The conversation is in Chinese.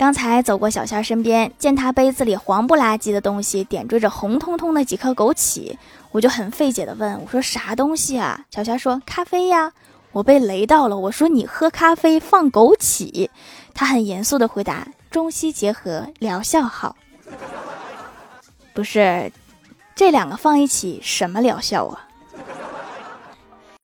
刚才走过小仙身边见他杯子里黄不拉几的东西点缀着红彤彤的几颗枸杞我就很费解的问我说啥东西啊？小仙说咖啡呀。我被雷到了我说你喝咖啡放枸杞。他很严肃的回答中西结合疗效好。不是这两个放一起什么疗效啊？